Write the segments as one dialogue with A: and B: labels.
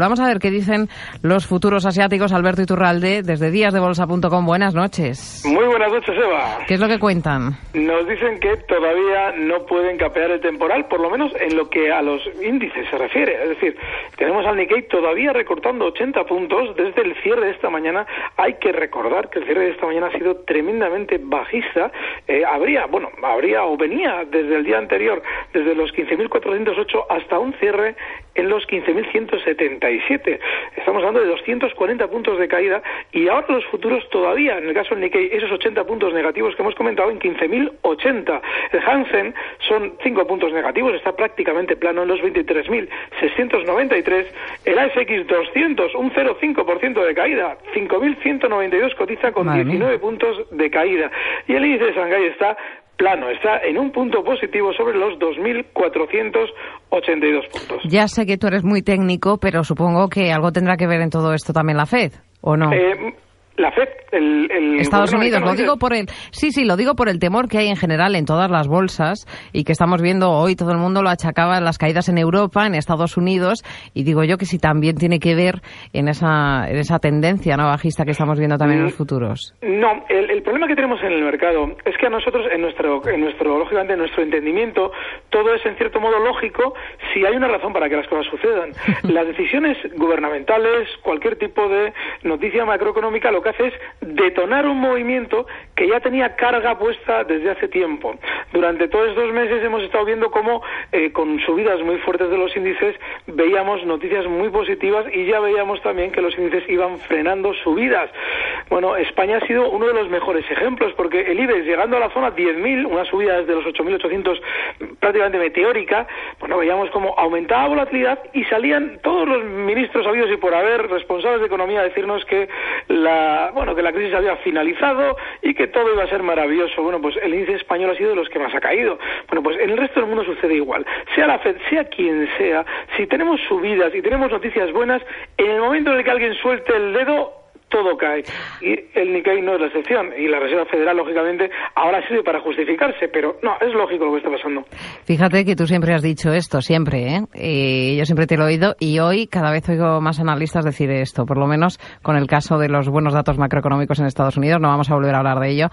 A: Vamos a ver qué dicen los futuros asiáticos. Alberto Iturralde, desde díasdebolsa.com. Buenas noches.
B: Muy buenas noches, Eva.
A: ¿Qué es lo que cuentan?
B: Nos dicen que todavía no pueden capear el temporal, por lo menos en lo que a los índices se refiere. Es decir, tenemos al Nikkei todavía recortando 80 puntos desde el cierre de esta mañana. Hay que recordar que el cierre de esta mañana ha sido tremendamente bajista. Eh, habría, bueno, habría o venía desde el día anterior, desde los 15.408 hasta un cierre en los 15.177. Estamos hablando de 240 puntos de caída y ahora los futuros todavía, en el caso del Nikkei, esos 80 puntos negativos que hemos comentado en 15.080. El Hansen son 5 puntos negativos, está prácticamente plano en los 23.693. El ASX 200, un 0,5% de caída. 5.192 cotiza con 19 puntos de caída. Y el índice de Shanghái está plano, está en un punto positivo sobre los 2.482 puntos.
A: Ya sé que tú eres muy técnico, pero supongo que algo tendrá que ver en todo esto también la Fed, ¿o no?
B: Eh, la FED, el, el
A: Estados Unidos, lo digo por el, sí, sí, lo digo por el temor que hay en general en todas las bolsas y que estamos viendo hoy, todo el mundo lo achacaba las caídas en Europa, en Estados Unidos, y digo yo que si también tiene que ver en esa, en esa tendencia no bajista que estamos viendo también en los futuros.
B: No, el, el, problema que tenemos en el mercado es que a nosotros, en nuestro, en nuestro, lógicamente, en nuestro entendimiento, todo es en cierto modo lógico si hay una razón para que las cosas sucedan. las decisiones gubernamentales, cualquier tipo de noticia macroeconómica, lo que hace es detonar un movimiento que ya tenía carga puesta desde hace tiempo. Durante todos estos meses hemos estado viendo cómo, eh, con subidas muy fuertes de los índices, veíamos noticias muy positivas y ya veíamos también que los índices iban frenando subidas. Bueno, España ha sido uno de los mejores ejemplos porque el IBEX llegando a la zona 10.000, una subida desde los 8.800 prácticamente meteórica, bueno, veíamos cómo aumentaba la volatilidad y salían todos los ministros habidos y por haber responsables de economía a decirnos que la, bueno, que la crisis había finalizado y que todo iba a ser maravilloso. Bueno, pues el índice español ha sido de los que más ha caído. Bueno, pues en el resto del mundo sucede igual. Sea la Fed, sea quien sea, si tenemos subidas y tenemos noticias buenas, en el momento en el que alguien suelte el dedo, todo cae. Y el Nikkei no es la excepción. Y la Reserva Federal, lógicamente, ahora sirve para justificarse, pero no, es lógico lo que está pasando.
A: Fíjate que tú siempre has dicho esto, siempre, ¿eh? Y yo siempre te lo he oído y hoy cada vez oigo más analistas decir esto, por lo menos con el caso de los buenos datos macroeconómicos en Estados Unidos, no vamos a volver a hablar de ello,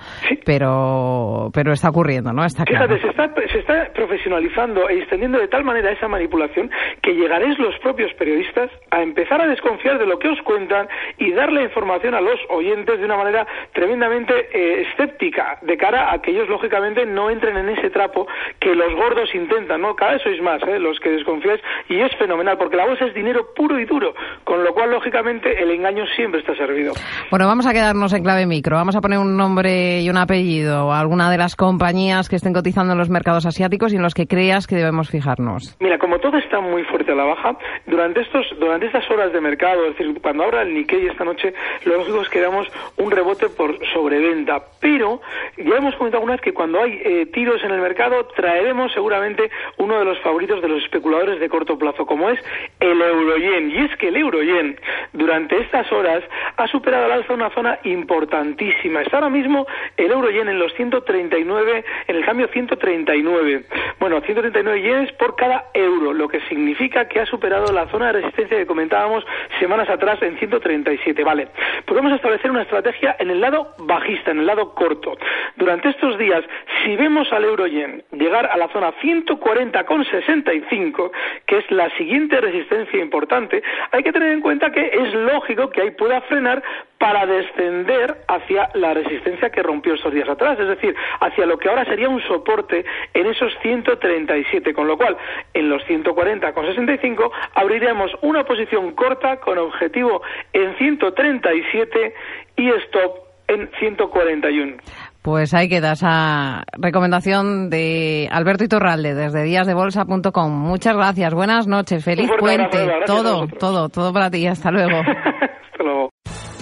A: pero, pero está ocurriendo, ¿no? Está
B: Fíjate, se está, se está profesionalizando e extendiendo de tal manera esa manipulación que llegaréis los propios periodistas a empezar a desconfiar de lo que os cuentan y darle información a los oyentes de una manera tremendamente eh, escéptica de cara a que ellos lógicamente no entren en ese trapo que los gordos intentan, ¿no? Cada vez sois más ¿eh? los que desconfiáis y es fenomenal porque la bolsa es dinero puro y duro, con lo cual lógicamente el engaño siempre está servido.
A: Bueno, vamos a quedarnos en clave micro, vamos a poner un nombre y un apellido a alguna de las compañías que estén cotizando en los mercados asiáticos y en los que creas que debemos fijarnos.
B: Mira, como todo está muy fuerte a la baja, durante estos durante estas horas de mercado, es decir, cuando abra el Nikkei esta noche, lo lógico es que damos un rebote por sobreventa. Pero ya hemos comentado alguna vez que cuando hay eh, tiros en el mercado traeremos seguramente uno de los favoritos de los especuladores de corto plazo, como es el euroyen. Y es que el euroyen durante estas horas ha superado al alza una zona importantísima. Está ahora mismo el euroyen en los 139, en el cambio 139. Bueno, 139 yenes por cada euro, lo que significa que ha superado la zona de resistencia que comentábamos semanas atrás en 137. Vale, podemos establecer una estrategia en el lado bajista, en el lado corto. Durante estos días, si vemos al euro yen llegar a la zona 140,65, que es la siguiente resistencia importante, hay que tener en cuenta que es lógico que ahí pueda frenar para descender hacia la resistencia que rompió estos días atrás, es decir, hacia lo que ahora sería un soporte en esos 137, con lo cual en los 140,65 abriremos una posición corta con objetivo en 137 y stop en 141.
A: Pues ahí queda esa recomendación de Alberto Iturralde desde díasdebolsa.com. Muchas gracias, buenas noches, feliz puente, todo, todo, todo para ti. Hasta luego.
B: Hasta luego.